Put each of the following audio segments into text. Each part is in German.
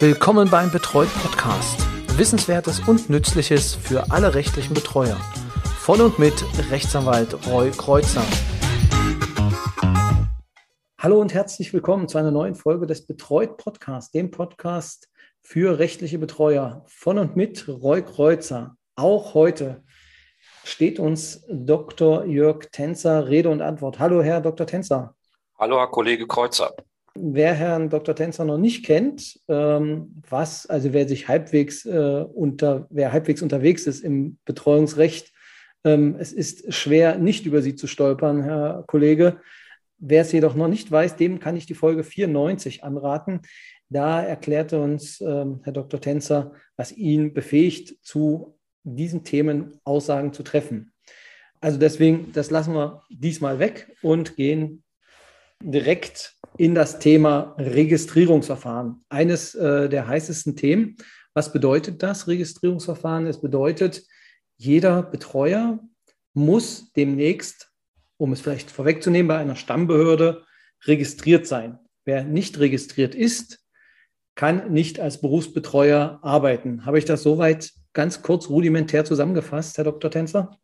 Willkommen beim Betreut Podcast. Wissenswertes und Nützliches für alle rechtlichen Betreuer. Von und mit Rechtsanwalt Roy Kreuzer. Hallo und herzlich willkommen zu einer neuen Folge des Betreut Podcasts, dem Podcast für rechtliche Betreuer. Von und mit Roy Kreuzer. Auch heute steht uns Dr. Jörg Tänzer Rede und Antwort. Hallo, Herr Dr. Tänzer. Hallo, Herr Kollege Kreuzer. Wer Herrn Dr. Tänzer noch nicht kennt, ähm, was, also wer sich halbwegs äh, unter, wer halbwegs unterwegs ist im Betreuungsrecht, ähm, es ist schwer, nicht über Sie zu stolpern, Herr Kollege. Wer es jedoch noch nicht weiß, dem kann ich die Folge 94 anraten. Da erklärte uns ähm, Herr Dr. Tänzer, was ihn befähigt, zu diesen Themen Aussagen zu treffen. Also deswegen, das lassen wir diesmal weg und gehen direkt in das Thema Registrierungsverfahren. Eines äh, der heißesten Themen. Was bedeutet das Registrierungsverfahren? Es bedeutet, jeder Betreuer muss demnächst, um es vielleicht vorwegzunehmen, bei einer Stammbehörde registriert sein. Wer nicht registriert ist, kann nicht als Berufsbetreuer arbeiten. Habe ich das soweit ganz kurz rudimentär zusammengefasst, Herr Dr. Tänzer?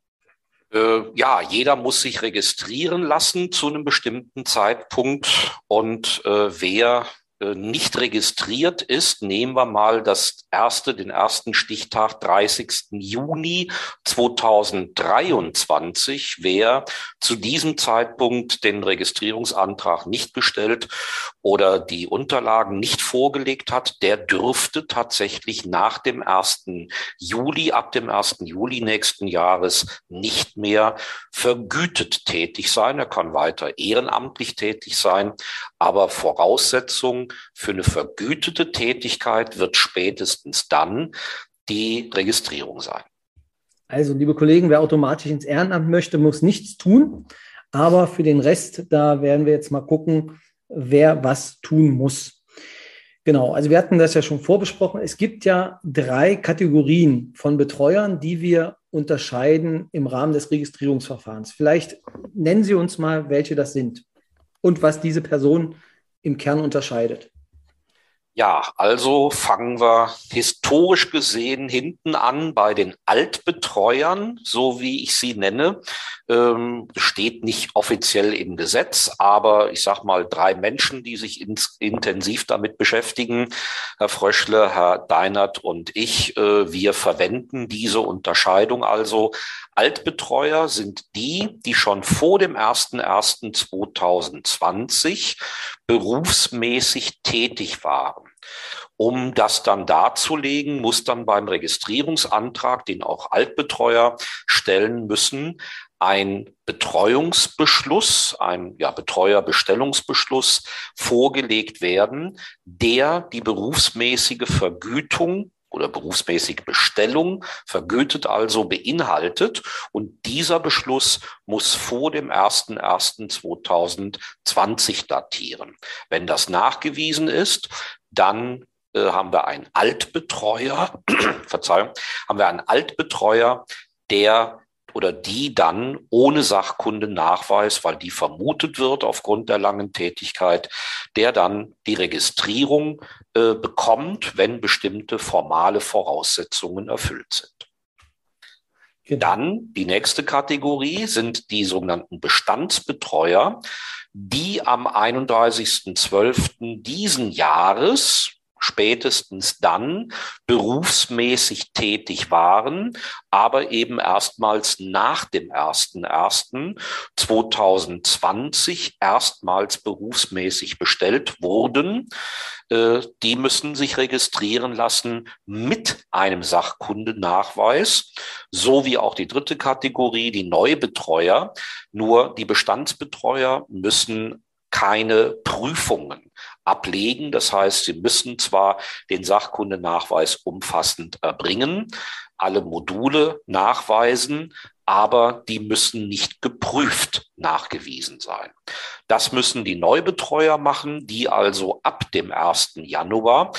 Äh, ja, jeder muss sich registrieren lassen zu einem bestimmten Zeitpunkt und äh, wer nicht registriert ist, nehmen wir mal das erste, den ersten Stichtag 30. Juni 2023. Wer zu diesem Zeitpunkt den Registrierungsantrag nicht gestellt oder die Unterlagen nicht vorgelegt hat, der dürfte tatsächlich nach dem 1. Juli, ab dem 1. Juli nächsten Jahres nicht mehr vergütet tätig sein. Er kann weiter ehrenamtlich tätig sein, aber Voraussetzung für eine vergütete Tätigkeit wird spätestens dann die Registrierung sein. Also, liebe Kollegen, wer automatisch ins Ehrenamt möchte, muss nichts tun. Aber für den Rest, da werden wir jetzt mal gucken, wer was tun muss. Genau, also wir hatten das ja schon vorbesprochen. Es gibt ja drei Kategorien von Betreuern, die wir unterscheiden im Rahmen des Registrierungsverfahrens. Vielleicht nennen Sie uns mal, welche das sind und was diese Person im Kern unterscheidet. Ja, also fangen wir historisch gesehen hinten an bei den Altbetreuern, so wie ich sie nenne. Ähm, steht nicht offiziell im Gesetz, aber ich sage mal drei Menschen, die sich ins, intensiv damit beschäftigen, Herr Fröschle, Herr Deinert und ich, äh, wir verwenden diese Unterscheidung also. Altbetreuer sind die, die schon vor dem 01.01.2020 berufsmäßig tätig waren. Um das dann darzulegen, muss dann beim Registrierungsantrag, den auch Altbetreuer stellen müssen, ein Betreuungsbeschluss, ein ja, Betreuerbestellungsbeschluss vorgelegt werden, der die berufsmäßige Vergütung oder berufsmäßige Bestellung vergütet also beinhaltet. Und dieser Beschluss muss vor dem 01.01.2020 datieren. Wenn das nachgewiesen ist, dann äh, haben wir einen Altbetreuer, Verzeihung, haben wir einen Altbetreuer, der oder die dann ohne Sachkundennachweis, weil die vermutet wird aufgrund der langen Tätigkeit, der dann die Registrierung äh, bekommt, wenn bestimmte formale Voraussetzungen erfüllt sind. Genau. Dann die nächste Kategorie sind die sogenannten Bestandsbetreuer, die am 31.12. diesen Jahres spätestens dann berufsmäßig tätig waren, aber eben erstmals nach dem 1.1.2020 erstmals berufsmäßig bestellt wurden. Äh, die müssen sich registrieren lassen mit einem Sachkundenachweis, so wie auch die dritte Kategorie, die Neubetreuer. Nur die Bestandsbetreuer müssen keine Prüfungen ablegen. Das heißt, Sie müssen zwar den Sachkundenachweis umfassend erbringen, alle Module nachweisen, aber die müssen nicht geprüft nachgewiesen sein. Das müssen die Neubetreuer machen, die also ab dem 1. Januar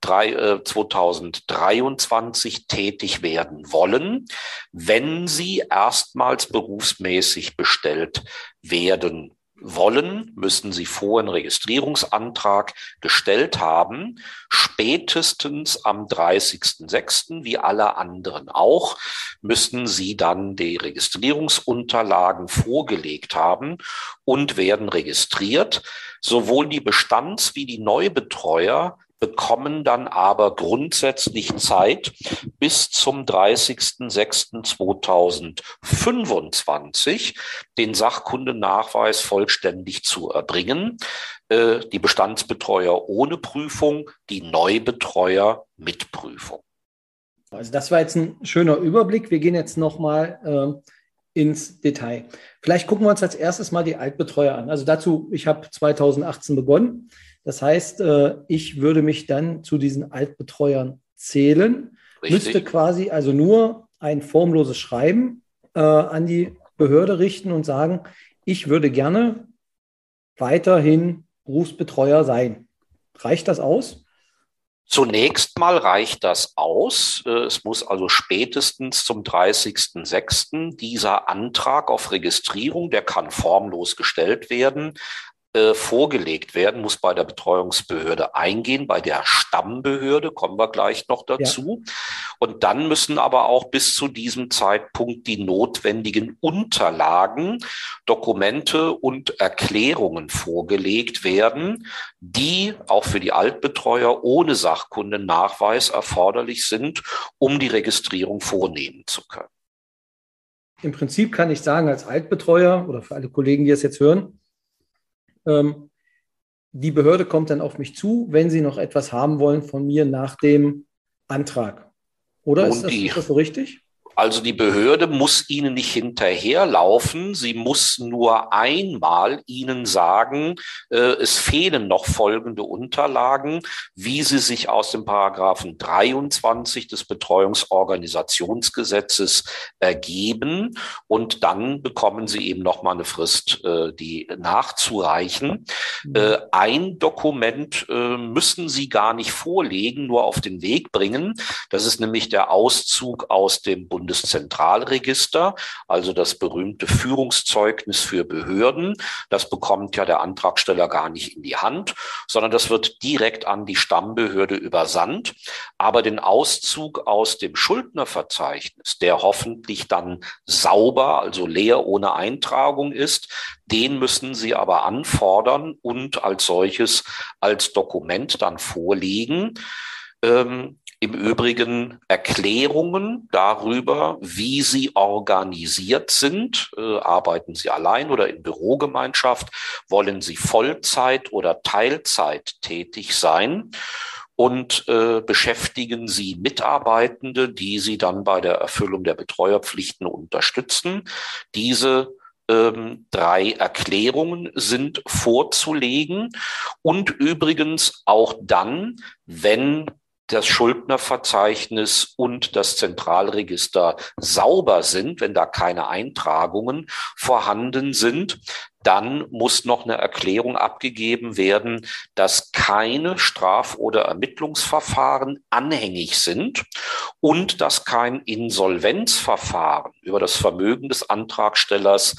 2023 äh, tätig werden wollen, wenn sie erstmals berufsmäßig bestellt werden wollen, müssen Sie vorher einen Registrierungsantrag gestellt haben, spätestens am 30.06., wie alle anderen auch, müssen Sie dann die Registrierungsunterlagen vorgelegt haben und werden registriert. Sowohl die Bestands- wie die Neubetreuer bekommen dann aber grundsätzlich Zeit bis zum 30.06.2025 den Sachkundenachweis vollständig zu erbringen. Äh, die Bestandsbetreuer ohne Prüfung, die Neubetreuer mit Prüfung. Also das war jetzt ein schöner Überblick. Wir gehen jetzt nochmal äh, ins Detail. Vielleicht gucken wir uns als erstes mal die Altbetreuer an. Also dazu, ich habe 2018 begonnen. Das heißt, äh, ich würde mich dann zu diesen Altbetreuern zählen, Richtig. müsste quasi also nur ein formloses Schreiben äh, an die Behörde richten und sagen, ich würde gerne weiterhin Berufsbetreuer sein. Reicht das aus? Zunächst mal reicht das aus. Äh, es muss also spätestens zum 30.06. dieser Antrag auf Registrierung, der kann formlos gestellt werden, äh, vorgelegt werden, muss bei der Betreuungsbehörde eingehen, bei der Stammbehörde, kommen wir gleich noch dazu. Ja. Und dann müssen aber auch bis zu diesem Zeitpunkt die notwendigen Unterlagen, Dokumente und Erklärungen vorgelegt werden, die auch für die Altbetreuer ohne Sachkundennachweis erforderlich sind, um die Registrierung vornehmen zu können. Im Prinzip kann ich sagen, als Altbetreuer oder für alle Kollegen, die es jetzt hören, ähm, die Behörde kommt dann auf mich zu, wenn sie noch etwas haben wollen von mir nach dem Antrag. Oder ist das, ist das so richtig? Also die Behörde muss Ihnen nicht hinterherlaufen, sie muss nur einmal Ihnen sagen, äh, es fehlen noch folgende Unterlagen, wie sie sich aus dem Paragraphen 23 des Betreuungsorganisationsgesetzes ergeben. Und dann bekommen Sie eben noch mal eine Frist, äh, die nachzureichen. Mhm. Äh, ein Dokument äh, müssen Sie gar nicht vorlegen, nur auf den Weg bringen. Das ist nämlich der Auszug aus dem Bund Bundeszentralregister, also das berühmte Führungszeugnis für Behörden. Das bekommt ja der Antragsteller gar nicht in die Hand, sondern das wird direkt an die Stammbehörde übersandt. Aber den Auszug aus dem Schuldnerverzeichnis, der hoffentlich dann sauber, also leer ohne Eintragung ist, den müssen Sie aber anfordern und als solches als Dokument dann vorlegen. Ähm, im Übrigen Erklärungen darüber, wie Sie organisiert sind. Äh, arbeiten Sie allein oder in Bürogemeinschaft? Wollen Sie Vollzeit oder Teilzeit tätig sein? und äh, beschäftigen Sie Mitarbeitende, die Sie dann bei der Erfüllung der Betreuerpflichten unterstützen. Diese ähm, drei Erklärungen sind vorzulegen und übrigens auch dann, wenn das Schuldnerverzeichnis und das Zentralregister sauber sind, wenn da keine Eintragungen vorhanden sind, dann muss noch eine Erklärung abgegeben werden, dass keine Straf- oder Ermittlungsverfahren anhängig sind und dass kein Insolvenzverfahren über das Vermögen des Antragstellers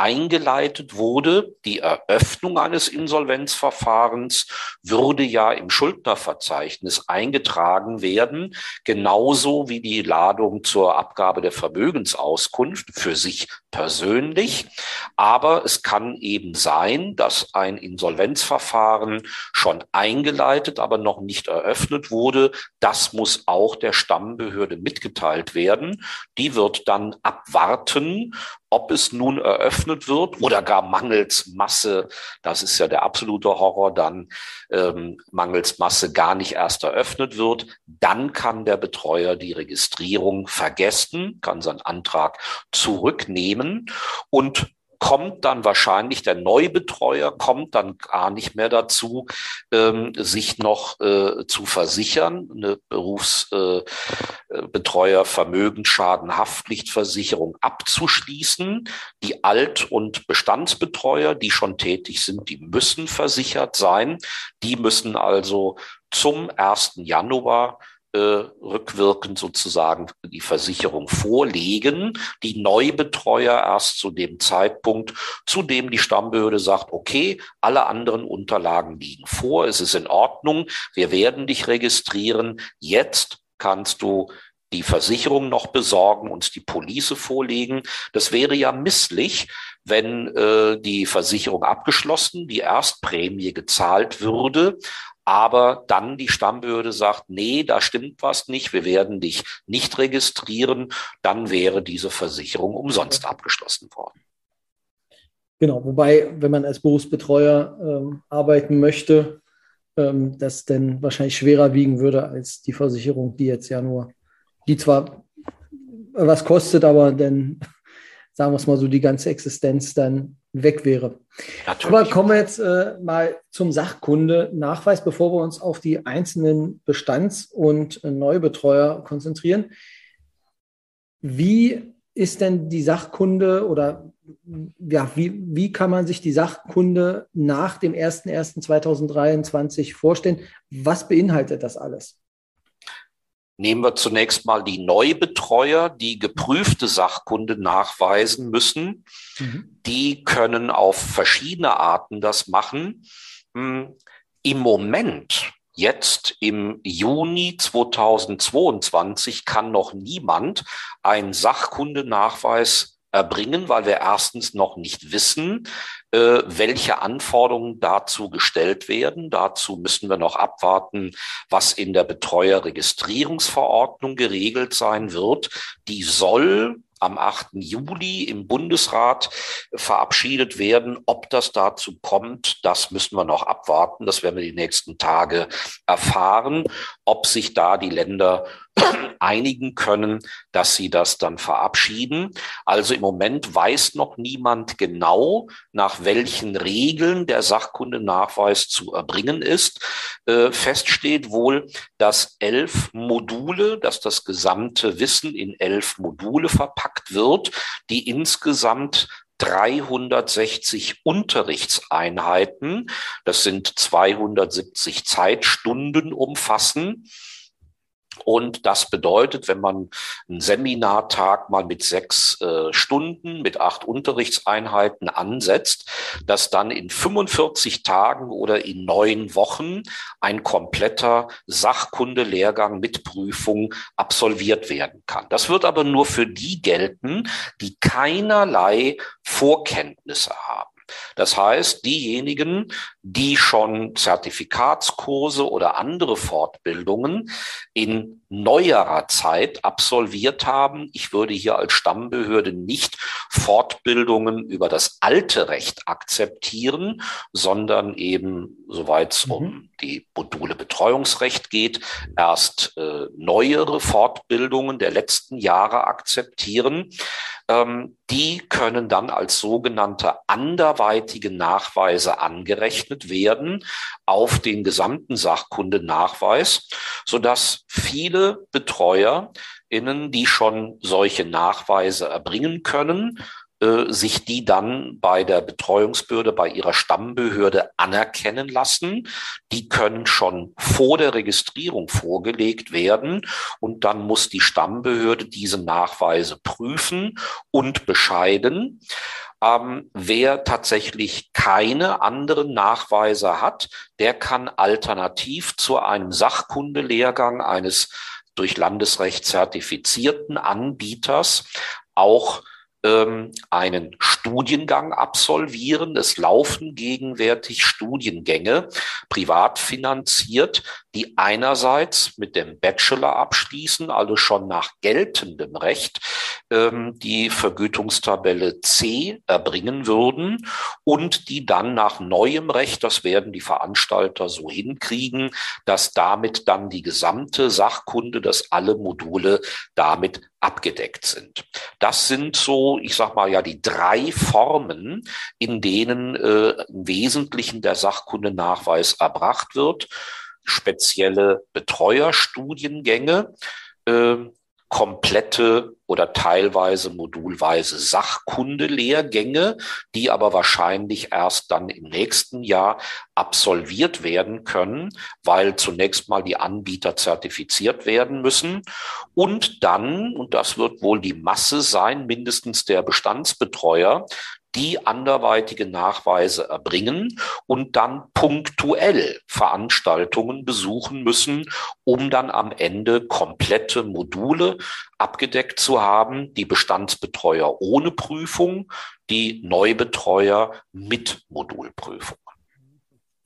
eingeleitet wurde. Die Eröffnung eines Insolvenzverfahrens würde ja im Schuldnerverzeichnis eingetragen werden, genauso wie die Ladung zur Abgabe der Vermögensauskunft für sich persönlich. Aber es kann eben sein, dass ein Insolvenzverfahren schon eingeleitet, aber noch nicht eröffnet wurde. Das muss auch der Stammbehörde mitgeteilt werden. Die wird dann abwarten, ob es nun eröffnet wird oder gar mangels Masse, das ist ja der absolute Horror, dann ähm, mangels Masse gar nicht erst eröffnet wird, dann kann der Betreuer die Registrierung vergessen, kann seinen Antrag zurücknehmen und kommt dann wahrscheinlich der Neubetreuer, kommt dann gar nicht mehr dazu, ähm, sich noch äh, zu versichern, eine Berufsbetreuer äh, Haftpflichtversicherung abzuschließen. Die Alt- und Bestandsbetreuer, die schon tätig sind, die müssen versichert sein. Die müssen also zum 1. Januar äh, rückwirkend sozusagen die Versicherung vorlegen, die Neubetreuer erst zu dem Zeitpunkt, zu dem die Stammbehörde sagt, okay, alle anderen Unterlagen liegen vor, es ist in Ordnung, wir werden dich registrieren, jetzt kannst du die Versicherung noch besorgen, uns die Police vorlegen. Das wäre ja misslich, wenn äh, die Versicherung abgeschlossen, die Erstprämie gezahlt würde, aber dann die Stammbehörde sagt, nee, da stimmt was nicht, wir werden dich nicht registrieren, dann wäre diese Versicherung umsonst abgeschlossen worden. Genau, wobei, wenn man als Berufsbetreuer ähm, arbeiten möchte, ähm, das dann wahrscheinlich schwerer wiegen würde als die Versicherung, die jetzt ja nur, die zwar was kostet, aber dann, sagen wir es mal so, die ganze Existenz dann weg wäre. Natürlich. Aber kommen wir jetzt äh, mal zum Sachkunde-Nachweis, bevor wir uns auf die einzelnen Bestands- und Neubetreuer konzentrieren. Wie ist denn die Sachkunde oder ja, wie, wie kann man sich die Sachkunde nach dem 01.01.2023 vorstellen? Was beinhaltet das alles? Nehmen wir zunächst mal die Neubetreuer, die geprüfte Sachkunde nachweisen müssen. Mhm. Die können auf verschiedene Arten das machen. Hm, Im Moment, jetzt im Juni 2022, kann noch niemand einen Sachkundenachweis erbringen, weil wir erstens noch nicht wissen, äh, welche Anforderungen dazu gestellt werden. Dazu müssen wir noch abwarten, was in der Betreuerregistrierungsverordnung geregelt sein wird. Die soll am 8. Juli im Bundesrat verabschiedet werden. Ob das dazu kommt, das müssen wir noch abwarten. Das werden wir die nächsten Tage erfahren, ob sich da die Länder einigen können, dass sie das dann verabschieden. Also im Moment weiß noch niemand genau, nach welchen Regeln der Sachkundenachweis zu erbringen ist. Äh, fest steht wohl, dass elf Module, dass das gesamte Wissen in elf Module verpackt wird, die insgesamt 360 Unterrichtseinheiten, das sind 270 Zeitstunden umfassen. Und das bedeutet, wenn man einen Seminartag mal mit sechs äh, Stunden, mit acht Unterrichtseinheiten ansetzt, dass dann in 45 Tagen oder in neun Wochen ein kompletter Sachkundelehrgang mit Prüfung absolviert werden kann. Das wird aber nur für die gelten, die keinerlei Vorkenntnisse haben. Das heißt, diejenigen, die schon Zertifikatskurse oder andere Fortbildungen in neuerer Zeit absolviert haben, ich würde hier als Stammbehörde nicht Fortbildungen über das alte Recht akzeptieren, sondern eben, soweit es mhm. um die Module Betreuungsrecht geht, erst äh, neuere Fortbildungen der letzten Jahre akzeptieren. Ähm, die können dann als sogenannte anderweitige Nachweise angerechnet werden auf den gesamten Sachkundenachweis, sodass viele Betreuer innen, die schon solche Nachweise erbringen können, äh, sich die dann bei der Betreuungsbehörde, bei ihrer Stammbehörde anerkennen lassen. Die können schon vor der Registrierung vorgelegt werden und dann muss die Stammbehörde diese Nachweise prüfen und bescheiden. Ähm, wer tatsächlich keine anderen Nachweise hat, der kann alternativ zu einem Sachkundelehrgang eines durch Landesrecht zertifizierten Anbieters auch ähm, einen Studiengang absolvieren. Es laufen gegenwärtig Studiengänge privat finanziert, die einerseits mit dem Bachelor abschließen, also schon nach geltendem Recht ähm, die Vergütungstabelle C erbringen würden und die dann nach neuem Recht, das werden die Veranstalter so hinkriegen, dass damit dann die gesamte Sachkunde, dass alle Module damit abgedeckt sind. Das sind so, ich sag mal ja, die drei Formen, in denen äh, im Wesentlichen der Sachkundenachweis erbracht wird. Spezielle Betreuerstudiengänge, äh, komplette oder teilweise modulweise Sachkundelehrgänge, die aber wahrscheinlich erst dann im nächsten Jahr absolviert werden können, weil zunächst mal die Anbieter zertifiziert werden müssen. Und dann, und das wird wohl die Masse sein, mindestens der Bestandsbetreuer, die anderweitige Nachweise erbringen und dann punktuell Veranstaltungen besuchen müssen, um dann am Ende komplette Module abgedeckt zu haben, die Bestandsbetreuer ohne Prüfung, die Neubetreuer mit Modulprüfung.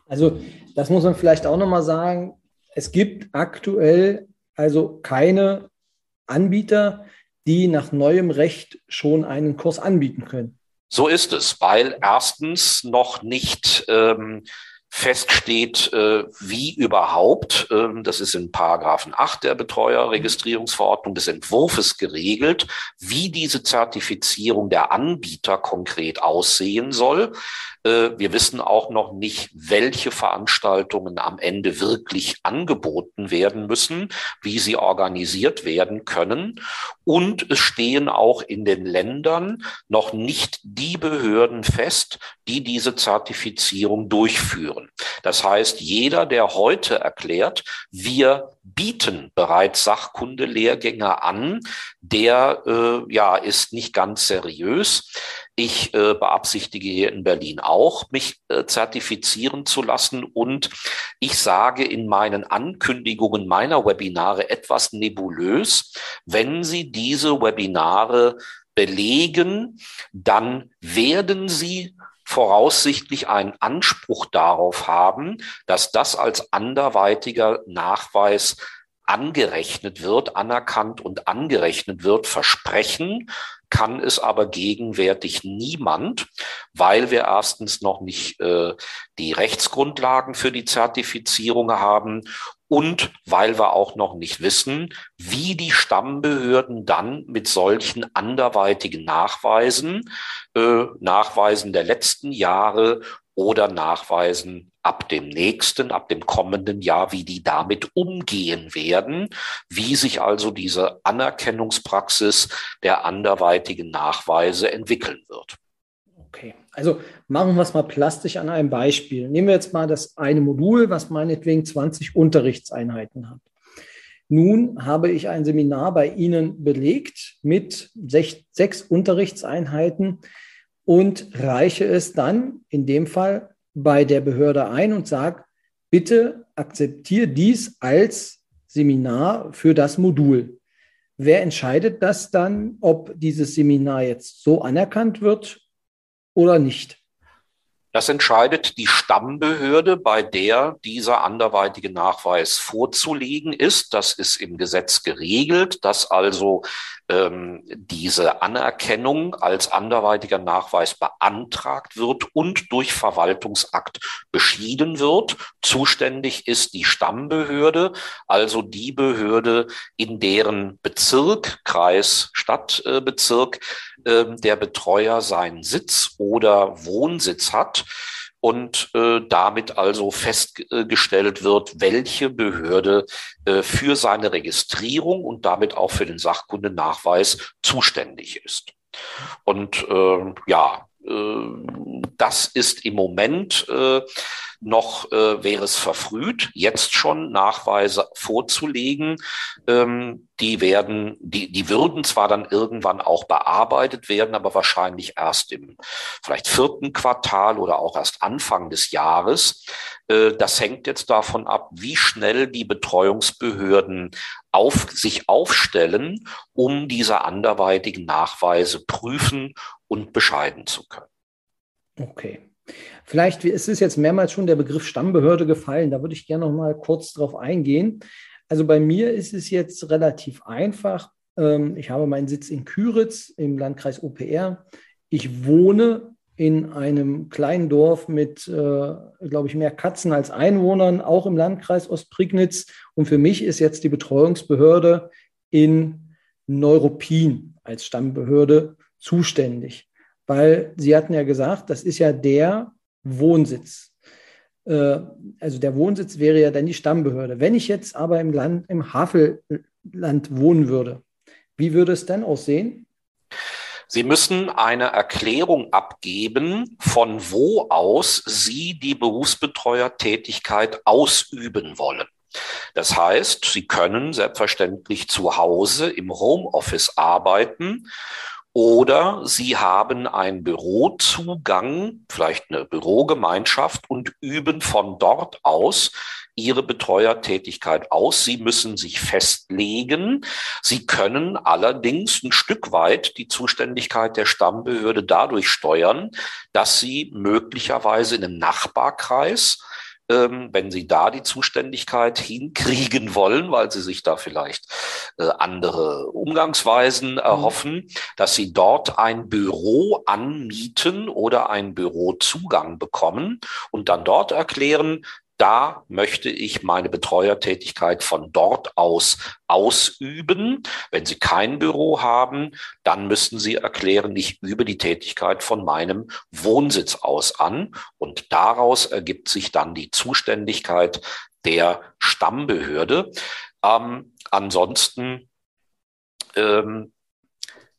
Also das muss man vielleicht auch nochmal sagen. Es gibt aktuell also keine Anbieter, die nach neuem Recht schon einen Kurs anbieten können. So ist es, weil erstens noch nicht ähm, feststeht, äh, wie überhaupt, äh, das ist in Paragraphen 8 der Betreuerregistrierungsverordnung des Entwurfs geregelt, wie diese Zertifizierung der Anbieter konkret aussehen soll. Äh, wir wissen auch noch nicht, welche Veranstaltungen am Ende wirklich angeboten werden müssen, wie sie organisiert werden können. Und es stehen auch in den Ländern noch nicht die Behörden fest, die diese Zertifizierung durchführen. Das heißt, jeder, der heute erklärt, wir bieten bereits Sachkundelehrgänge an, der äh, ja ist nicht ganz seriös. Ich äh, beabsichtige hier in Berlin auch, mich äh, zertifizieren zu lassen. Und ich sage in meinen Ankündigungen meiner Webinare etwas nebulös, wenn Sie diese Webinare belegen, dann werden Sie voraussichtlich einen Anspruch darauf haben, dass das als anderweitiger Nachweis angerechnet wird, anerkannt und angerechnet wird, versprechen, kann es aber gegenwärtig niemand, weil wir erstens noch nicht äh, die Rechtsgrundlagen für die Zertifizierung haben und weil wir auch noch nicht wissen, wie die Stammbehörden dann mit solchen anderweitigen Nachweisen, äh, Nachweisen der letzten Jahre oder Nachweisen ab dem nächsten, ab dem kommenden Jahr, wie die damit umgehen werden, wie sich also diese Anerkennungspraxis der anderweitigen Nachweise entwickeln wird. Okay, also machen wir es mal plastisch an einem Beispiel. Nehmen wir jetzt mal das eine Modul, was meinetwegen 20 Unterrichtseinheiten hat. Nun habe ich ein Seminar bei Ihnen belegt mit sechs, sechs Unterrichtseinheiten und reiche es dann in dem Fall bei der Behörde ein und sage, bitte akzeptiere dies als Seminar für das Modul. Wer entscheidet das dann, ob dieses Seminar jetzt so anerkannt wird oder nicht? Das entscheidet die Stammbehörde, bei der dieser anderweitige Nachweis vorzulegen ist. Das ist im Gesetz geregelt, dass also ähm, diese Anerkennung als anderweitiger Nachweis beantragt wird und durch Verwaltungsakt beschieden wird. Zuständig ist die Stammbehörde, also die Behörde, in deren Bezirk, Kreis, Stadtbezirk äh, der Betreuer seinen Sitz oder Wohnsitz hat und äh, damit also festgestellt wird, welche Behörde äh, für seine Registrierung und damit auch für den Sachkundenachweis zuständig ist. Und äh, ja, das ist im Moment äh, noch äh, wäre es verfrüht, jetzt schon Nachweise vorzulegen. Ähm, die werden, die, die würden zwar dann irgendwann auch bearbeitet werden, aber wahrscheinlich erst im vielleicht vierten Quartal oder auch erst Anfang des Jahres. Äh, das hängt jetzt davon ab, wie schnell die Betreuungsbehörden auf, sich aufstellen, um diese anderweitigen Nachweise prüfen und bescheiden zu können. Okay. Vielleicht es ist jetzt mehrmals schon der Begriff Stammbehörde gefallen. Da würde ich gerne noch mal kurz drauf eingehen. Also bei mir ist es jetzt relativ einfach. Ähm, ich habe meinen Sitz in Küritz im Landkreis OPR. Ich wohne in einem kleinen Dorf mit, äh, glaube ich, mehr Katzen als Einwohnern, auch im Landkreis Ostprignitz. Und für mich ist jetzt die Betreuungsbehörde in Neuruppin als Stammbehörde zuständig weil Sie hatten ja gesagt, das ist ja der Wohnsitz. Äh, also der Wohnsitz wäre ja dann die Stammbehörde. Wenn ich jetzt aber im Land, im Havelland wohnen würde, Wie würde es denn aussehen? Sie müssen eine Erklärung abgeben, von wo aus Sie die Berufsbetreuertätigkeit ausüben wollen. Das heißt, Sie können selbstverständlich zu Hause im Homeoffice arbeiten oder Sie haben einen Bürozugang, vielleicht eine Bürogemeinschaft und üben von dort aus Ihre Betreuertätigkeit aus. Sie müssen sich festlegen. Sie können allerdings ein Stück weit die Zuständigkeit der Stammbehörde dadurch steuern, dass Sie möglicherweise in einem Nachbarkreis wenn Sie da die Zuständigkeit hinkriegen wollen, weil Sie sich da vielleicht äh, andere Umgangsweisen mhm. erhoffen, dass Sie dort ein Büro anmieten oder einen Bürozugang bekommen und dann dort erklären, da möchte ich meine Betreuertätigkeit von dort aus ausüben. Wenn Sie kein Büro haben, dann müssen Sie erklären, ich übe die Tätigkeit von meinem Wohnsitz aus an. Und daraus ergibt sich dann die Zuständigkeit der Stammbehörde. Ähm, ansonsten ähm,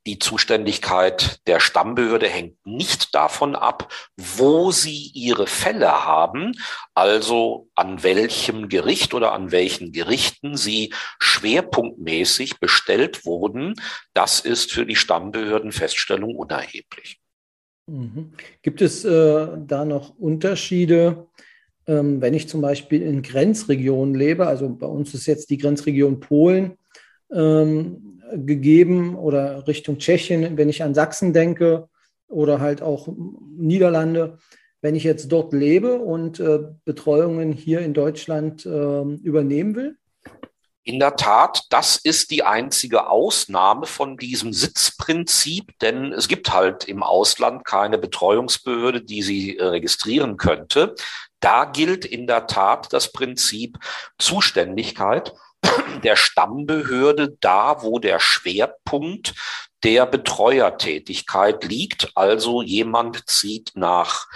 die Zuständigkeit der Stammbehörde hängt nicht davon ab, wo sie ihre Fälle haben, also an welchem Gericht oder an welchen Gerichten sie schwerpunktmäßig bestellt wurden. Das ist für die Stammbehördenfeststellung unerheblich. Mhm. Gibt es äh, da noch Unterschiede, ähm, wenn ich zum Beispiel in Grenzregionen lebe? Also bei uns ist jetzt die Grenzregion Polen. Ähm, gegeben oder Richtung Tschechien, wenn ich an Sachsen denke oder halt auch Niederlande. Wenn ich jetzt dort lebe und äh, Betreuungen hier in Deutschland äh, übernehmen will? In der Tat, das ist die einzige Ausnahme von diesem Sitzprinzip, denn es gibt halt im Ausland keine Betreuungsbehörde, die sie äh, registrieren könnte. Da gilt in der Tat das Prinzip Zuständigkeit der Stammbehörde da, wo der Schwerpunkt der Betreuertätigkeit liegt. Also jemand zieht nach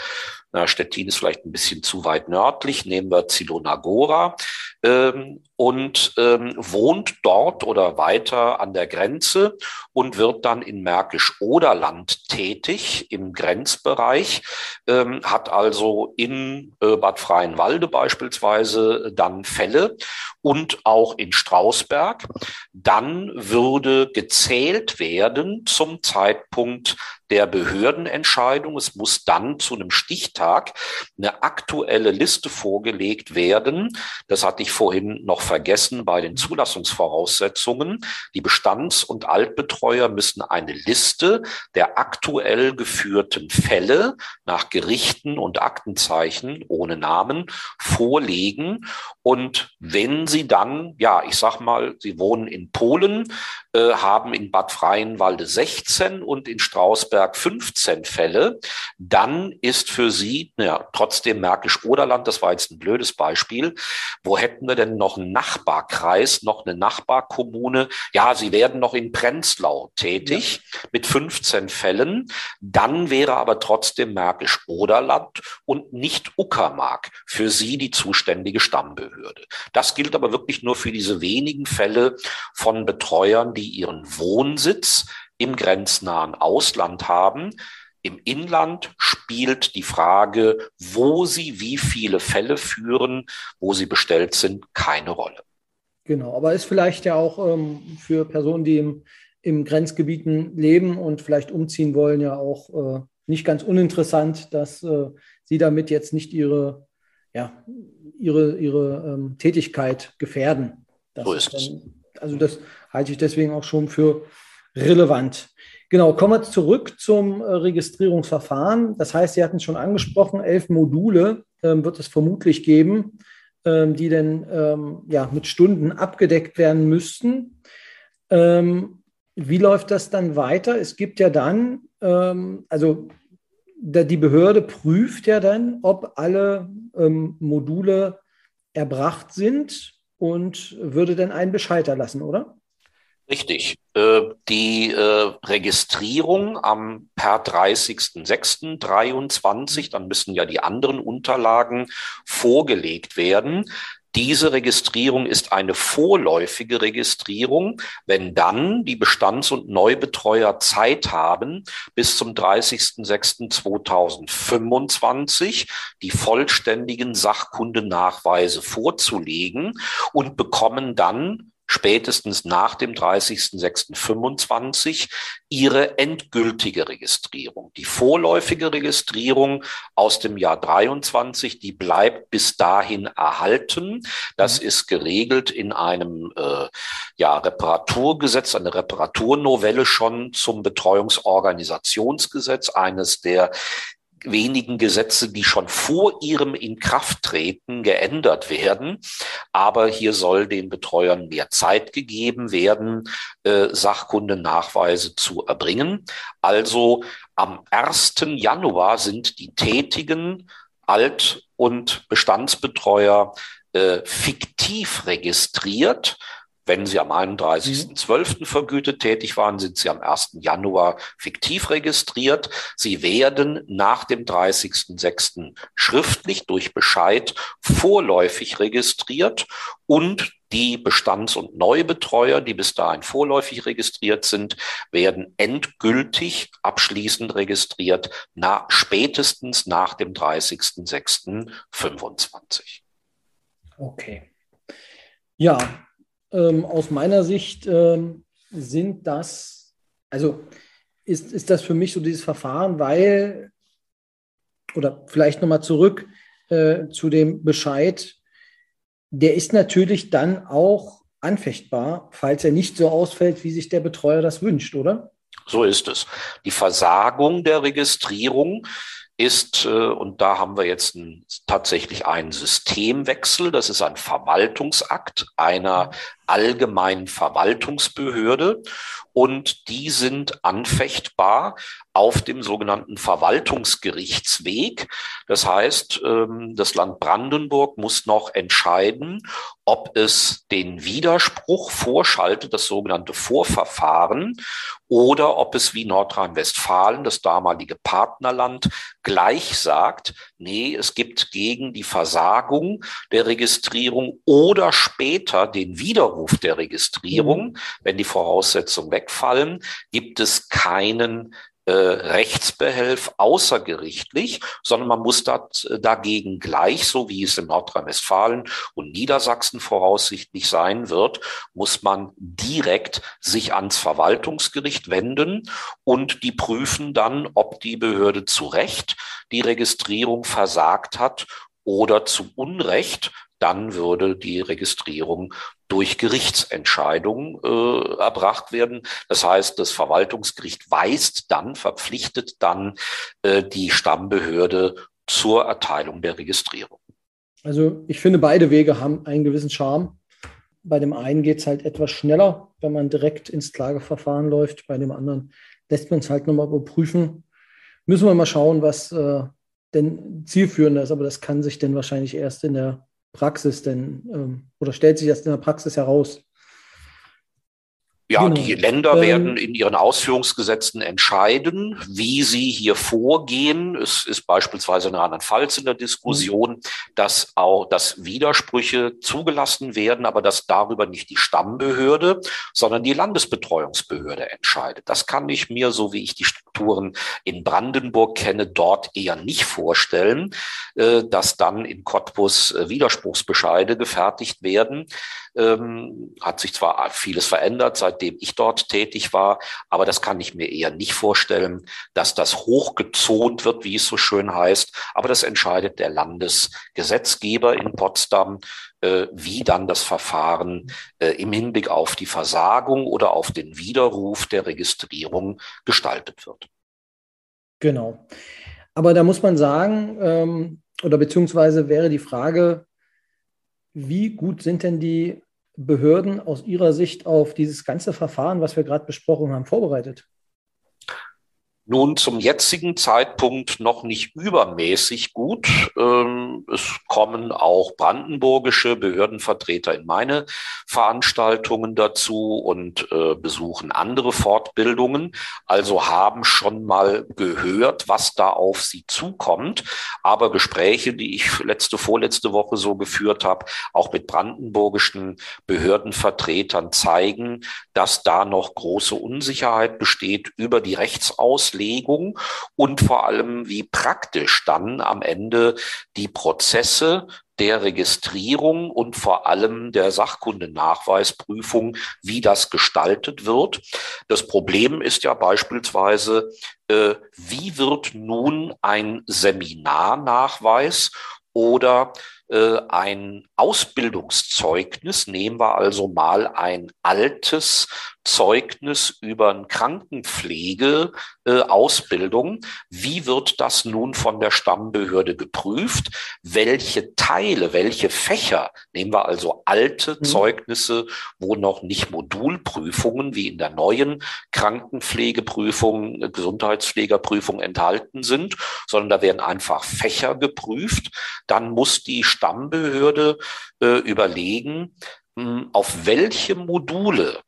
na, Stettin ist vielleicht ein bisschen zu weit nördlich, nehmen wir Zilonagora ähm, und ähm, wohnt dort oder weiter an der Grenze und wird dann in Märkisch-Oderland tätig im Grenzbereich, ähm, hat also in äh, Bad Freienwalde beispielsweise dann Fälle und auch in Strausberg. Dann würde gezählt werden zum Zeitpunkt der Behördenentscheidung. Es muss dann zu einem Stichtag eine aktuelle Liste vorgelegt werden. Das hatte ich vorhin noch vergessen bei den Zulassungsvoraussetzungen. Die Bestands- und Altbetreuer müssen eine Liste der aktuell geführten Fälle nach Gerichten und Aktenzeichen ohne Namen vorlegen. Und wenn Sie dann, ja, ich sag mal, Sie wohnen in Polen, äh, haben in Bad Freienwalde 16 und in Strausberg 15 Fälle, dann ist für Sie, ja, trotzdem Märkisch-Oderland, das war jetzt ein blödes Beispiel, wo hätten wir denn noch einen Nachbarkreis, noch eine Nachbarkommune? Ja, Sie werden noch in Prenzlau tätig ja. mit 15 Fällen, dann wäre aber trotzdem Märkisch-Oderland und nicht Uckermark für Sie die zuständige Stammbehörde. Das gilt aber wirklich nur für diese wenigen Fälle von Betreuern, die ihren Wohnsitz im grenznahen Ausland haben. Im Inland spielt die Frage, wo sie wie viele Fälle führen, wo sie bestellt sind, keine Rolle. Genau, aber ist vielleicht ja auch ähm, für Personen, die im, im Grenzgebieten leben und vielleicht umziehen wollen, ja auch äh, nicht ganz uninteressant, dass äh, sie damit jetzt nicht ihre, ja, ihre, ihre ähm, Tätigkeit gefährden. Das so ist es. Also das halte ich deswegen auch schon für relevant. Genau, kommen wir zurück zum äh, Registrierungsverfahren. Das heißt, Sie hatten es schon angesprochen, elf Module ähm, wird es vermutlich geben, ähm, die dann ähm, ja, mit Stunden abgedeckt werden müssten. Ähm, wie läuft das dann weiter? Es gibt ja dann, ähm, also da, die Behörde prüft ja dann, ob alle ähm, Module erbracht sind und würde dann einen Bescheid erlassen, oder? Richtig. Äh, die äh, Registrierung am per 30.06.23, dann müssen ja die anderen Unterlagen vorgelegt werden. Diese Registrierung ist eine vorläufige Registrierung, wenn dann die Bestands- und Neubetreuer Zeit haben, bis zum 30.06.2025 die vollständigen Sachkundenachweise vorzulegen und bekommen dann spätestens nach dem 30.06.25 ihre endgültige Registrierung. Die vorläufige Registrierung aus dem Jahr 23, die bleibt bis dahin erhalten. Das mhm. ist geregelt in einem äh, ja, Reparaturgesetz, eine Reparaturnovelle schon zum Betreuungsorganisationsgesetz, eines der wenigen Gesetze, die schon vor ihrem Inkrafttreten geändert werden. Aber hier soll den Betreuern mehr Zeit gegeben werden, äh, Sachkundenachweise zu erbringen. Also am 1. Januar sind die tätigen Alt- und Bestandsbetreuer äh, fiktiv registriert wenn Sie am 31.12. Mhm. vergütet tätig waren, sind Sie am 1. Januar fiktiv registriert. Sie werden nach dem 30.06. schriftlich durch Bescheid vorläufig registriert und die Bestands- und Neubetreuer, die bis dahin vorläufig registriert sind, werden endgültig abschließend registriert, na, spätestens nach dem 30.06.25. Okay. Ja, ähm, aus meiner Sicht ähm, sind das, also ist, ist das für mich so dieses Verfahren, weil, oder vielleicht nochmal zurück äh, zu dem Bescheid, der ist natürlich dann auch anfechtbar, falls er nicht so ausfällt, wie sich der Betreuer das wünscht, oder? So ist es. Die Versagung der Registrierung ist, äh, und da haben wir jetzt ein, tatsächlich einen Systemwechsel, das ist ein Verwaltungsakt einer allgemeinen Verwaltungsbehörde. Und die sind anfechtbar auf dem sogenannten Verwaltungsgerichtsweg. Das heißt, ähm, das Land Brandenburg muss noch entscheiden, ob es den Widerspruch vorschaltet, das sogenannte Vorverfahren, oder ob es wie Nordrhein-Westfalen, das damalige Partnerland, gleich sagt, nee, es gibt gegen die Versagung der Registrierung oder später den Widerruf der Registrierung, mhm. wenn die Voraussetzungen wegfallen, gibt es keinen äh, Rechtsbehelf außergerichtlich, sondern man muss dat, äh, dagegen gleich, so wie es in Nordrhein-Westfalen und Niedersachsen voraussichtlich sein wird, muss man direkt sich ans Verwaltungsgericht wenden und die prüfen dann, ob die Behörde zu Recht die Registrierung versagt hat oder zu Unrecht, dann würde die Registrierung durch Gerichtsentscheidung äh, erbracht werden. Das heißt, das Verwaltungsgericht weist dann, verpflichtet dann äh, die Stammbehörde zur Erteilung der Registrierung. Also ich finde, beide Wege haben einen gewissen Charme. Bei dem einen geht es halt etwas schneller, wenn man direkt ins Klageverfahren läuft. Bei dem anderen lässt man es halt nochmal überprüfen. Müssen wir mal schauen, was äh, denn zielführender ist. Aber das kann sich dann wahrscheinlich erst in der Praxis denn ähm, oder stellt sich das in der Praxis heraus? Ja, genau. die Länder ähm, werden in ihren Ausführungsgesetzen entscheiden, wie sie hier vorgehen. Es ist beispielsweise in Rheinland-Pfalz in der Diskussion, mhm. dass auch, dass Widersprüche zugelassen werden, aber dass darüber nicht die Stammbehörde, sondern die Landesbetreuungsbehörde entscheidet. Das kann ich mir, so wie ich die Strukturen in Brandenburg kenne, dort eher nicht vorstellen, äh, dass dann in Cottbus äh, Widerspruchsbescheide gefertigt werden. Ähm, hat sich zwar vieles verändert, seitdem ich dort tätig war, aber das kann ich mir eher nicht vorstellen, dass das hochgezont wird, wie es so schön heißt. Aber das entscheidet der Landesgesetzgeber in Potsdam, äh, wie dann das Verfahren äh, im Hinblick auf die Versagung oder auf den Widerruf der Registrierung gestaltet wird. Genau. Aber da muss man sagen, ähm, oder beziehungsweise wäre die Frage, wie gut sind denn die Behörden aus Ihrer Sicht auf dieses ganze Verfahren, was wir gerade besprochen haben, vorbereitet? Nun zum jetzigen Zeitpunkt noch nicht übermäßig gut. Ähm, es kommen auch brandenburgische Behördenvertreter in meine Veranstaltungen dazu und äh, besuchen andere Fortbildungen. Also haben schon mal gehört, was da auf sie zukommt. Aber Gespräche, die ich letzte, vorletzte Woche so geführt habe, auch mit brandenburgischen Behördenvertretern zeigen, dass da noch große Unsicherheit besteht über die Rechtsauslegung Auslegung und vor allem, wie praktisch dann am Ende die Prozesse der Registrierung und vor allem der Sachkundenachweisprüfung, wie das gestaltet wird. Das Problem ist ja beispielsweise, äh, wie wird nun ein Seminarnachweis oder äh, ein Ausbildungszeugnis, nehmen wir also mal ein altes Zeugnis über eine Krankenpflege äh. Wie wird das nun von der Stammbehörde geprüft? Welche Teile, welche Fächer, nehmen wir also alte mhm. Zeugnisse, wo noch nicht Modulprüfungen wie in der neuen Krankenpflegeprüfung, äh, Gesundheitspflegerprüfung enthalten sind, sondern da werden einfach Fächer geprüft. Dann muss die Stammbehörde äh, überlegen, hm, auf welche Module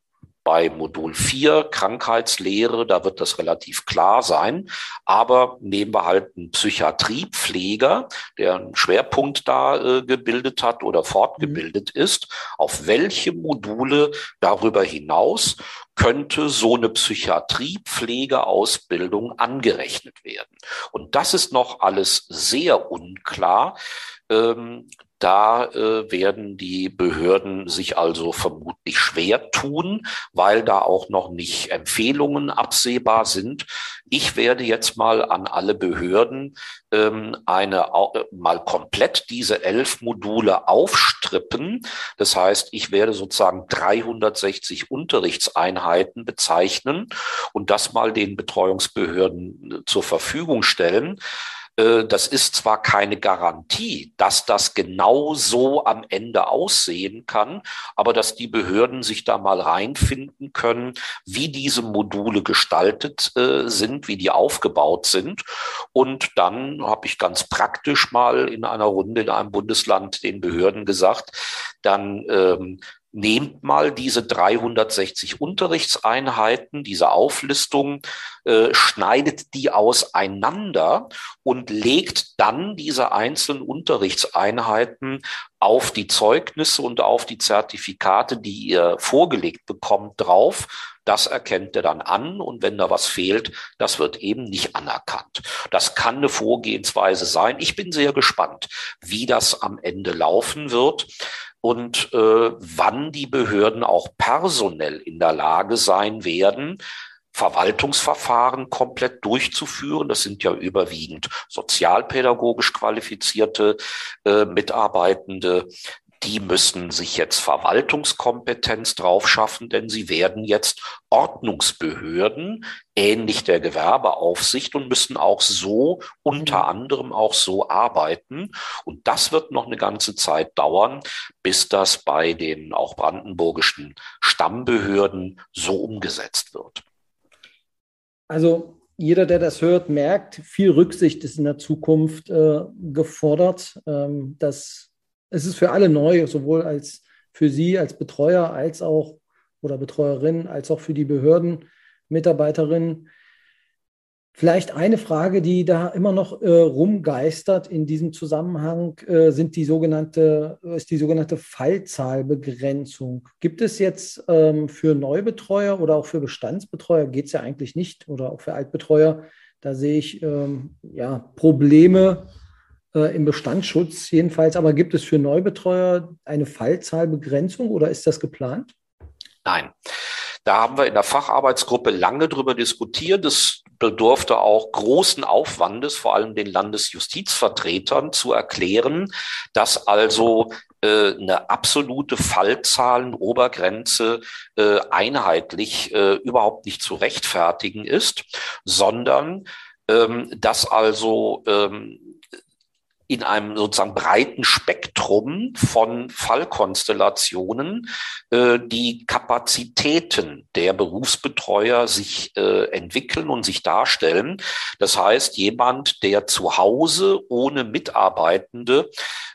bei Modul 4 Krankheitslehre, da wird das relativ klar sein. Aber nehmen wir halt einen Psychiatriepfleger, der einen Schwerpunkt da äh, gebildet hat oder fortgebildet mhm. ist. Auf welche Module darüber hinaus könnte so eine Psychiatriepflegeausbildung angerechnet werden? Und das ist noch alles sehr unklar. Ähm, da äh, werden die Behörden sich also vermutlich schwer tun, weil da auch noch nicht Empfehlungen absehbar sind. Ich werde jetzt mal an alle Behörden ähm, eine äh, mal komplett diese elf Module aufstrippen. Das heißt, ich werde sozusagen 360 Unterrichtseinheiten bezeichnen und das mal den Betreuungsbehörden äh, zur Verfügung stellen. Äh, das ist zwar keine Garantie, dass das genau so am Ende aussehen kann, aber dass die Behörden sich da mal reinfinden können, wie diese Module gestaltet äh, sind, wie die aufgebaut sind. Und dann habe ich ganz praktisch mal in einer Runde in einem Bundesland den Behörden gesagt, dann ähm, nehmt mal diese 360 Unterrichtseinheiten, diese Auflistung, äh, schneidet die auseinander und legt dann diese einzelnen Unterrichtseinheiten auf die Zeugnisse und auf die Zertifikate, die ihr vorgelegt bekommt, drauf. Das erkennt er dann an und wenn da was fehlt, das wird eben nicht anerkannt. Das kann eine Vorgehensweise sein. Ich bin sehr gespannt, wie das am Ende laufen wird und äh, wann die Behörden auch personell in der Lage sein werden, Verwaltungsverfahren komplett durchzuführen. Das sind ja überwiegend sozialpädagogisch qualifizierte äh, Mitarbeitende, die müssen sich jetzt Verwaltungskompetenz drauf schaffen, denn sie werden jetzt Ordnungsbehörden, ähnlich der Gewerbeaufsicht und müssen auch so, unter mhm. anderem auch so arbeiten. Und das wird noch eine ganze Zeit dauern, bis das bei den auch brandenburgischen Stammbehörden so umgesetzt wird. Also jeder, der das hört, merkt, viel Rücksicht ist in der Zukunft äh, gefordert. Ähm, das es ist für alle neu, sowohl als für Sie als Betreuer als auch oder Betreuerin, als auch für die Behörden, Mitarbeiterinnen. Vielleicht eine Frage, die da immer noch äh, rumgeistert in diesem Zusammenhang, äh, sind die sogenannte, ist die sogenannte Fallzahlbegrenzung. Gibt es jetzt ähm, für Neubetreuer oder auch für Bestandsbetreuer, geht es ja eigentlich nicht, oder auch für Altbetreuer, da sehe ich ähm, ja, Probleme, äh, im Bestandsschutz jedenfalls. Aber gibt es für Neubetreuer eine Fallzahlbegrenzung oder ist das geplant? Nein. Da haben wir in der Facharbeitsgruppe lange drüber diskutiert. Es bedurfte auch großen Aufwandes, vor allem den Landesjustizvertretern, zu erklären, dass also äh, eine absolute Fallzahlenobergrenze äh, einheitlich äh, überhaupt nicht zu rechtfertigen ist, sondern ähm, dass also ähm, in einem sozusagen breiten Spektrum von Fallkonstellationen äh, die Kapazitäten der Berufsbetreuer sich äh, entwickeln und sich darstellen. Das heißt, jemand, der zu Hause ohne Mitarbeitende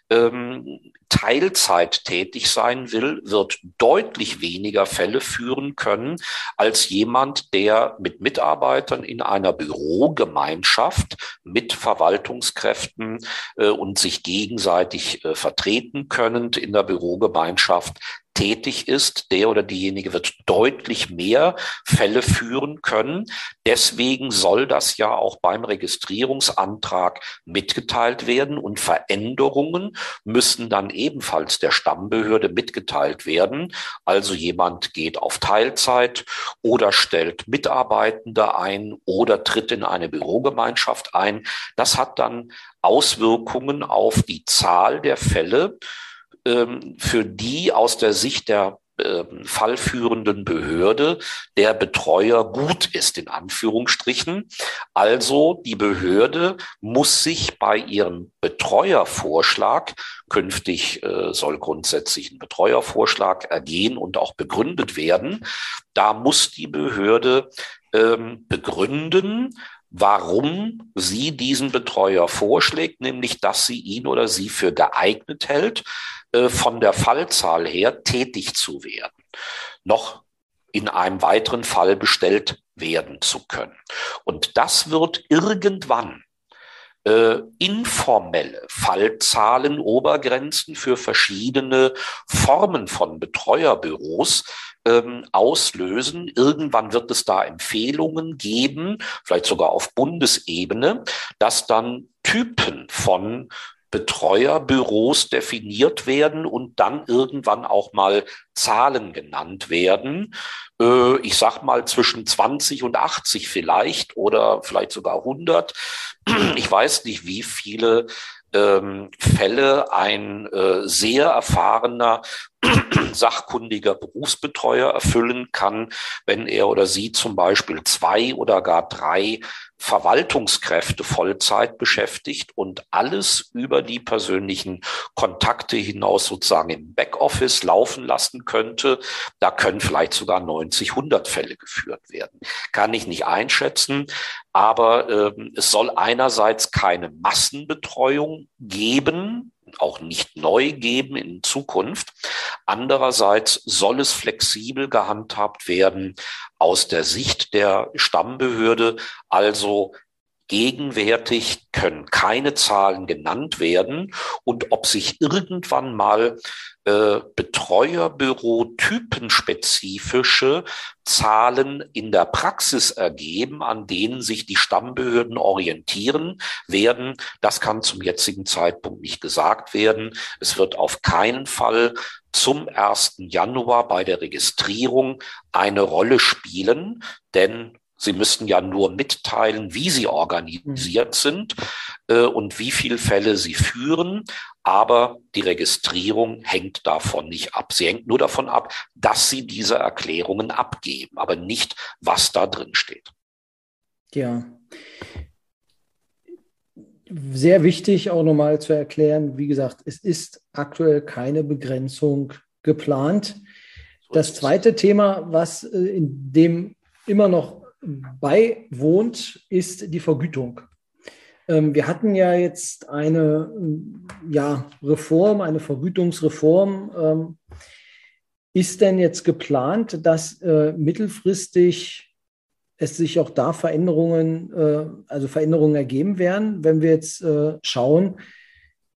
ähm, Teilzeit tätig sein will, wird deutlich weniger Fälle führen können als jemand, der mit Mitarbeitern in einer Bürogemeinschaft mit Verwaltungskräften äh, und sich gegenseitig äh, vertreten können in der Bürogemeinschaft tätig ist, der oder diejenige wird deutlich mehr Fälle führen können. Deswegen soll das ja auch beim Registrierungsantrag mitgeteilt werden und Veränderungen müssen dann ebenfalls der Stammbehörde mitgeteilt werden. Also jemand geht auf Teilzeit oder stellt Mitarbeitende ein oder tritt in eine Bürogemeinschaft ein. Das hat dann Auswirkungen auf die Zahl der Fälle, ähm, für die aus der Sicht der fallführenden Behörde der Betreuer gut ist, in Anführungsstrichen. Also die Behörde muss sich bei ihrem Betreuervorschlag, künftig äh, soll grundsätzlich ein Betreuervorschlag ergehen und auch begründet werden, da muss die Behörde ähm, begründen, warum sie diesen Betreuer vorschlägt, nämlich dass sie ihn oder sie für geeignet hält, äh, von der Fallzahl her tätig zu werden, noch in einem weiteren Fall bestellt werden zu können. Und das wird irgendwann äh, informelle Fallzahlen, Obergrenzen für verschiedene Formen von Betreuerbüros ähm, auslösen. Irgendwann wird es da Empfehlungen geben, vielleicht sogar auf Bundesebene, dass dann Typen von Betreuerbüros definiert werden und dann irgendwann auch mal Zahlen genannt werden. Äh, ich sag mal zwischen 20 und 80 vielleicht oder vielleicht sogar 100. Ich weiß nicht, wie viele ähm, Fälle ein äh, sehr erfahrener sachkundiger Berufsbetreuer erfüllen kann, wenn er oder sie zum Beispiel zwei oder gar drei Verwaltungskräfte Vollzeit beschäftigt und alles über die persönlichen Kontakte hinaus sozusagen im Backoffice laufen lassen könnte. Da können vielleicht sogar 90, 100 Fälle geführt werden. Kann ich nicht einschätzen, aber äh, es soll einerseits keine Massenbetreuung geben, auch nicht neu geben in Zukunft. Andererseits soll es flexibel gehandhabt werden aus der Sicht der Stammbehörde, also Gegenwärtig können keine Zahlen genannt werden und ob sich irgendwann mal äh, Betreuerbüro typenspezifische Zahlen in der Praxis ergeben, an denen sich die Stammbehörden orientieren werden. Das kann zum jetzigen Zeitpunkt nicht gesagt werden. Es wird auf keinen Fall zum 1. Januar bei der Registrierung eine Rolle spielen, denn Sie müssten ja nur mitteilen, wie Sie organisiert mhm. sind äh, und wie viele Fälle Sie führen. Aber die Registrierung hängt davon nicht ab. Sie hängt nur davon ab, dass Sie diese Erklärungen abgeben, aber nicht, was da drin steht. Ja. Sehr wichtig auch nochmal zu erklären, wie gesagt, es ist aktuell keine Begrenzung geplant. Das zweite Thema, was äh, in dem immer noch beiwohnt, ist die Vergütung. Ähm, wir hatten ja jetzt eine ja, Reform, eine Vergütungsreform. Ähm, ist denn jetzt geplant, dass äh, mittelfristig es sich auch da Veränderungen, äh, also Veränderungen ergeben werden, wenn wir jetzt äh, schauen,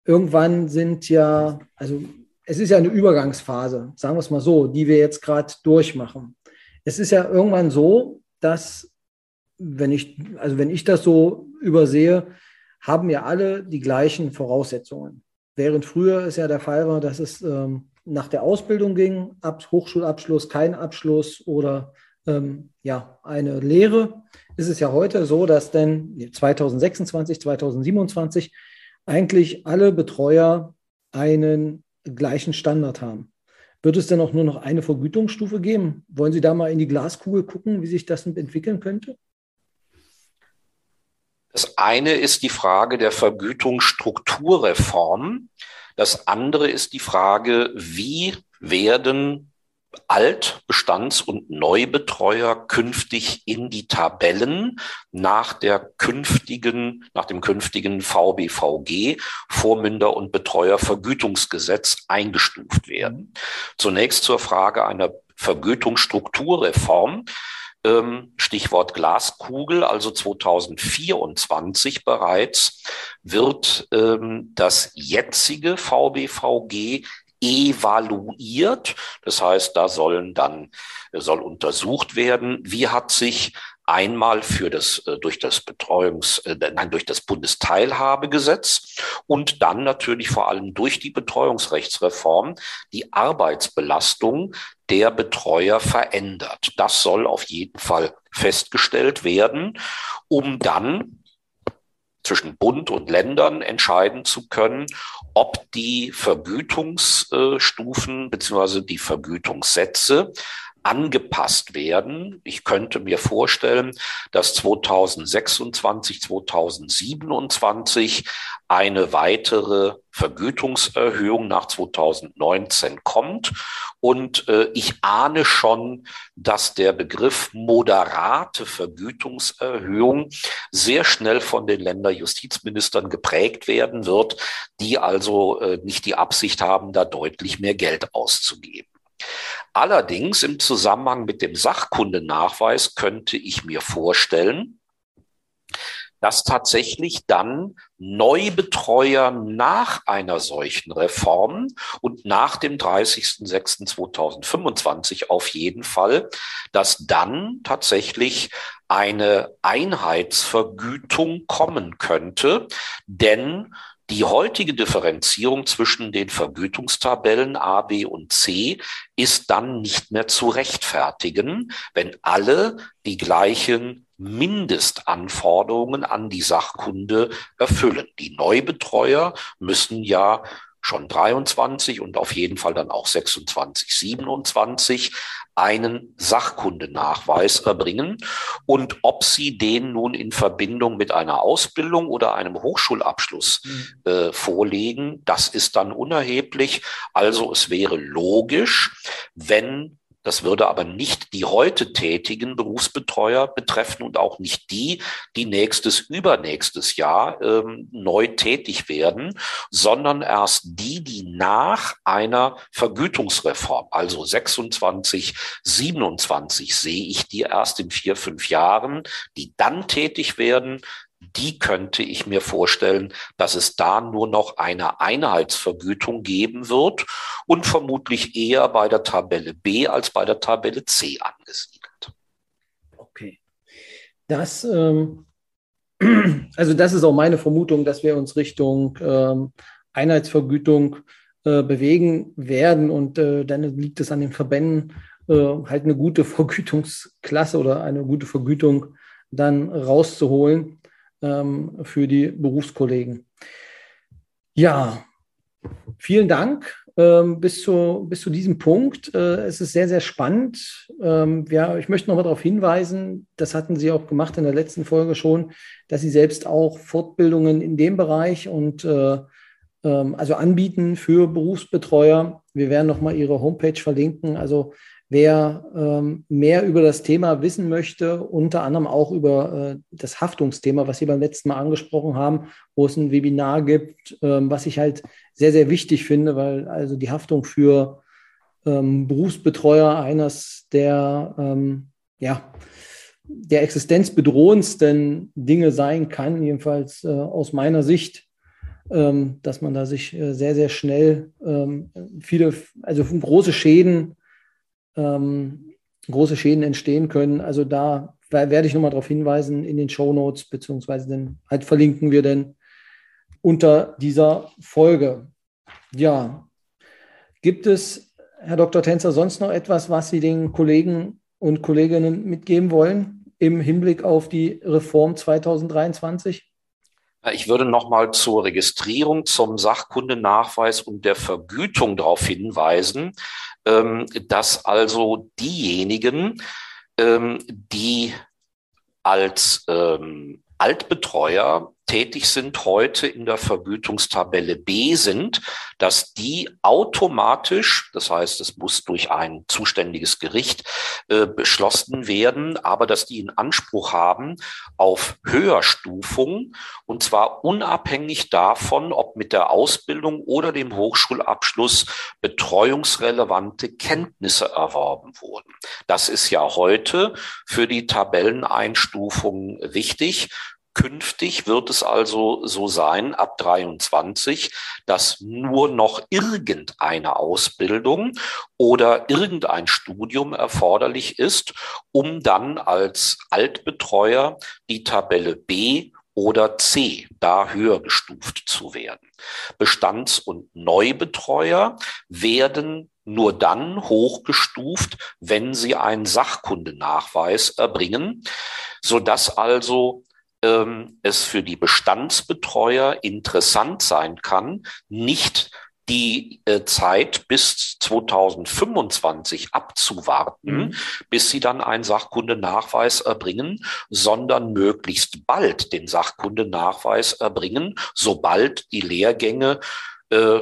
irgendwann sind ja, also es ist ja eine Übergangsphase, sagen wir es mal so, die wir jetzt gerade durchmachen. Es ist ja irgendwann so, dass, wenn ich, also wenn ich das so übersehe, haben ja alle die gleichen Voraussetzungen. Während früher es ja der Fall war, dass es ähm, nach der Ausbildung ging, ab Hochschulabschluss, kein Abschluss oder ähm, ja, eine Lehre, ist es ja heute so, dass denn 2026, 2027 eigentlich alle Betreuer einen gleichen Standard haben. Wird es denn auch nur noch eine Vergütungsstufe geben? Wollen Sie da mal in die Glaskugel gucken, wie sich das entwickeln könnte? Das eine ist die Frage der Vergütungsstrukturreform. Das andere ist die Frage, wie werden Alt-, Bestands- und Neubetreuer künftig in die Tabellen nach der künftigen, nach dem künftigen VBVG, Vormünder- und Betreuervergütungsgesetz eingestuft werden. Zunächst zur Frage einer Vergütungsstrukturreform. Ähm, Stichwort Glaskugel, also 2024 bereits, wird ähm, das jetzige VBVG evaluiert. Das heißt, da sollen dann, soll untersucht werden, wie hat sich einmal für das äh, durch das Betreuungs äh, nein durch das Bundesteilhabegesetz und dann natürlich vor allem durch die Betreuungsrechtsreform die Arbeitsbelastung der Betreuer verändert. Das soll auf jeden Fall festgestellt werden, um dann zwischen Bund und Ländern entscheiden zu können, ob die Vergütungsstufen beziehungsweise die Vergütungssätze angepasst werden. Ich könnte mir vorstellen, dass 2026, 2027 eine weitere Vergütungserhöhung nach 2019 kommt. Und äh, ich ahne schon, dass der Begriff moderate Vergütungserhöhung sehr schnell von den Länderjustizministern geprägt werden wird, die also äh, nicht die Absicht haben, da deutlich mehr Geld auszugeben. Allerdings im Zusammenhang mit dem Sachkundenachweis könnte ich mir vorstellen, dass tatsächlich dann Neubetreuer nach einer solchen Reform und nach dem 30.06.2025 auf jeden Fall, dass dann tatsächlich eine Einheitsvergütung kommen könnte, denn die heutige Differenzierung zwischen den Vergütungstabellen A, B und C ist dann nicht mehr zu rechtfertigen, wenn alle die gleichen Mindestanforderungen an die Sachkunde erfüllen. Die Neubetreuer müssen ja schon 23 und auf jeden Fall dann auch 26, 27 einen Sachkundenachweis erbringen und ob sie den nun in Verbindung mit einer Ausbildung oder einem Hochschulabschluss mhm. äh, vorlegen, das ist dann unerheblich. Also es wäre logisch, wenn das würde aber nicht die heute tätigen Berufsbetreuer betreffen und auch nicht die, die nächstes, übernächstes Jahr ähm, neu tätig werden, sondern erst die, die nach einer Vergütungsreform, also 26, 27 sehe ich die erst in vier, fünf Jahren, die dann tätig werden, die könnte ich mir vorstellen, dass es da nur noch eine Einheitsvergütung geben wird und vermutlich eher bei der Tabelle B als bei der Tabelle C angesiedelt. Okay. Das, ähm, also das ist auch meine Vermutung, dass wir uns Richtung ähm, Einheitsvergütung äh, bewegen werden und äh, dann liegt es an den Verbänden, äh, halt eine gute Vergütungsklasse oder eine gute Vergütung dann rauszuholen ähm, für die Berufskollegen. Ja, vielen Dank ähm, bis, zu, bis zu diesem Punkt. Äh, es ist sehr, sehr spannend. Ähm, ja, ich möchte nochmal darauf hinweisen, das hatten Sie auch gemacht in der letzten Folge schon, dass Sie selbst auch Fortbildungen in dem Bereich und äh, ähm, also anbieten für Berufsbetreuer. Wir werden nochmal Ihre Homepage verlinken. Also Wer ähm, mehr über das Thema wissen möchte, unter anderem auch über äh, das Haftungsthema, was Sie beim letzten Mal angesprochen haben, wo es ein Webinar gibt, ähm, was ich halt sehr, sehr wichtig finde, weil also die Haftung für ähm, Berufsbetreuer eines der, ähm, ja, der existenzbedrohendsten Dinge sein kann, jedenfalls äh, aus meiner Sicht, ähm, dass man da sich äh, sehr, sehr schnell ähm, viele, also große Schäden ähm, große Schäden entstehen können. Also da werde ich nochmal darauf hinweisen in den Show Notes, beziehungsweise dann halt verlinken wir denn unter dieser Folge. Ja, gibt es, Herr Dr. Tänzer, sonst noch etwas, was Sie den Kollegen und Kolleginnen mitgeben wollen im Hinblick auf die Reform 2023? Ich würde nochmal zur Registrierung, zum Sachkundenachweis und der Vergütung darauf hinweisen, ähm, dass also diejenigen, ähm, die als ähm, Altbetreuer tätig sind, heute in der Vergütungstabelle B sind, dass die automatisch, das heißt, es muss durch ein zuständiges Gericht äh, beschlossen werden, aber dass die in Anspruch haben auf Höherstufung und zwar unabhängig davon, ob mit der Ausbildung oder dem Hochschulabschluss betreuungsrelevante Kenntnisse erworben wurden. Das ist ja heute für die Tabelleneinstufung wichtig. Künftig wird es also so sein, ab 23, dass nur noch irgendeine Ausbildung oder irgendein Studium erforderlich ist, um dann als Altbetreuer die Tabelle B oder C da höher gestuft zu werden. Bestands- und Neubetreuer werden nur dann hochgestuft, wenn sie einen Sachkundenachweis erbringen, sodass also ähm, es für die Bestandsbetreuer interessant sein kann, nicht die äh, Zeit bis 2025 abzuwarten, mhm. bis sie dann einen Sachkundenachweis erbringen, sondern möglichst bald den Sachkundenachweis erbringen, sobald die Lehrgänge äh,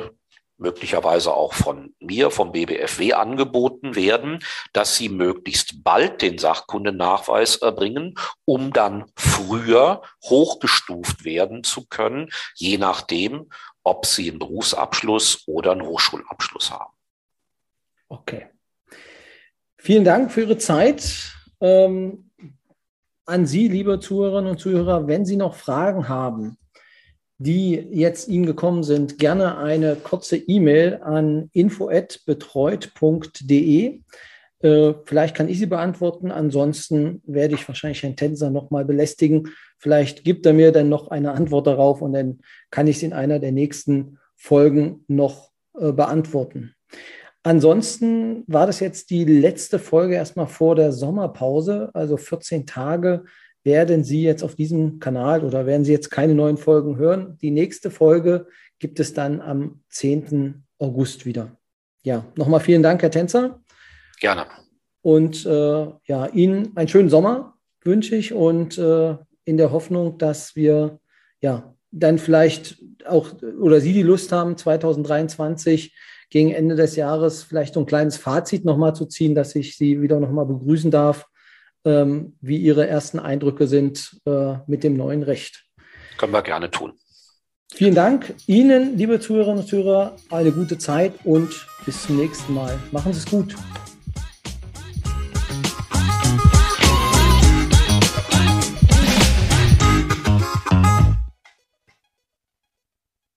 möglicherweise auch von mir, vom BBFW angeboten werden, dass sie möglichst bald den Sachkundenachweis erbringen, um dann früher hochgestuft werden zu können, je nachdem, ob sie einen Berufsabschluss oder einen Hochschulabschluss haben. Okay. Vielen Dank für Ihre Zeit. Ähm, an Sie, liebe Zuhörerinnen und Zuhörer, wenn Sie noch Fragen haben, die jetzt Ihnen gekommen sind, gerne eine kurze E-Mail an info@betreut.de. Äh, vielleicht kann ich sie beantworten. Ansonsten werde ich wahrscheinlich Herrn Tenser nochmal belästigen. Vielleicht gibt er mir dann noch eine Antwort darauf und dann kann ich sie in einer der nächsten Folgen noch äh, beantworten. Ansonsten war das jetzt die letzte Folge erstmal vor der Sommerpause, also 14 Tage werden Sie jetzt auf diesem Kanal oder werden Sie jetzt keine neuen Folgen hören. Die nächste Folge gibt es dann am 10. August wieder. Ja, nochmal vielen Dank, Herr Tänzer. Gerne. Und äh, ja, Ihnen einen schönen Sommer wünsche ich und äh, in der Hoffnung, dass wir ja dann vielleicht auch oder Sie die Lust haben, 2023 gegen Ende des Jahres vielleicht so ein kleines Fazit nochmal zu ziehen, dass ich Sie wieder nochmal begrüßen darf ähm, wie Ihre ersten Eindrücke sind äh, mit dem neuen Recht. Können wir gerne tun. Vielen Dank Ihnen, liebe Zuhörerinnen und Zuhörer, eine gute Zeit und bis zum nächsten Mal. Machen Sie es gut.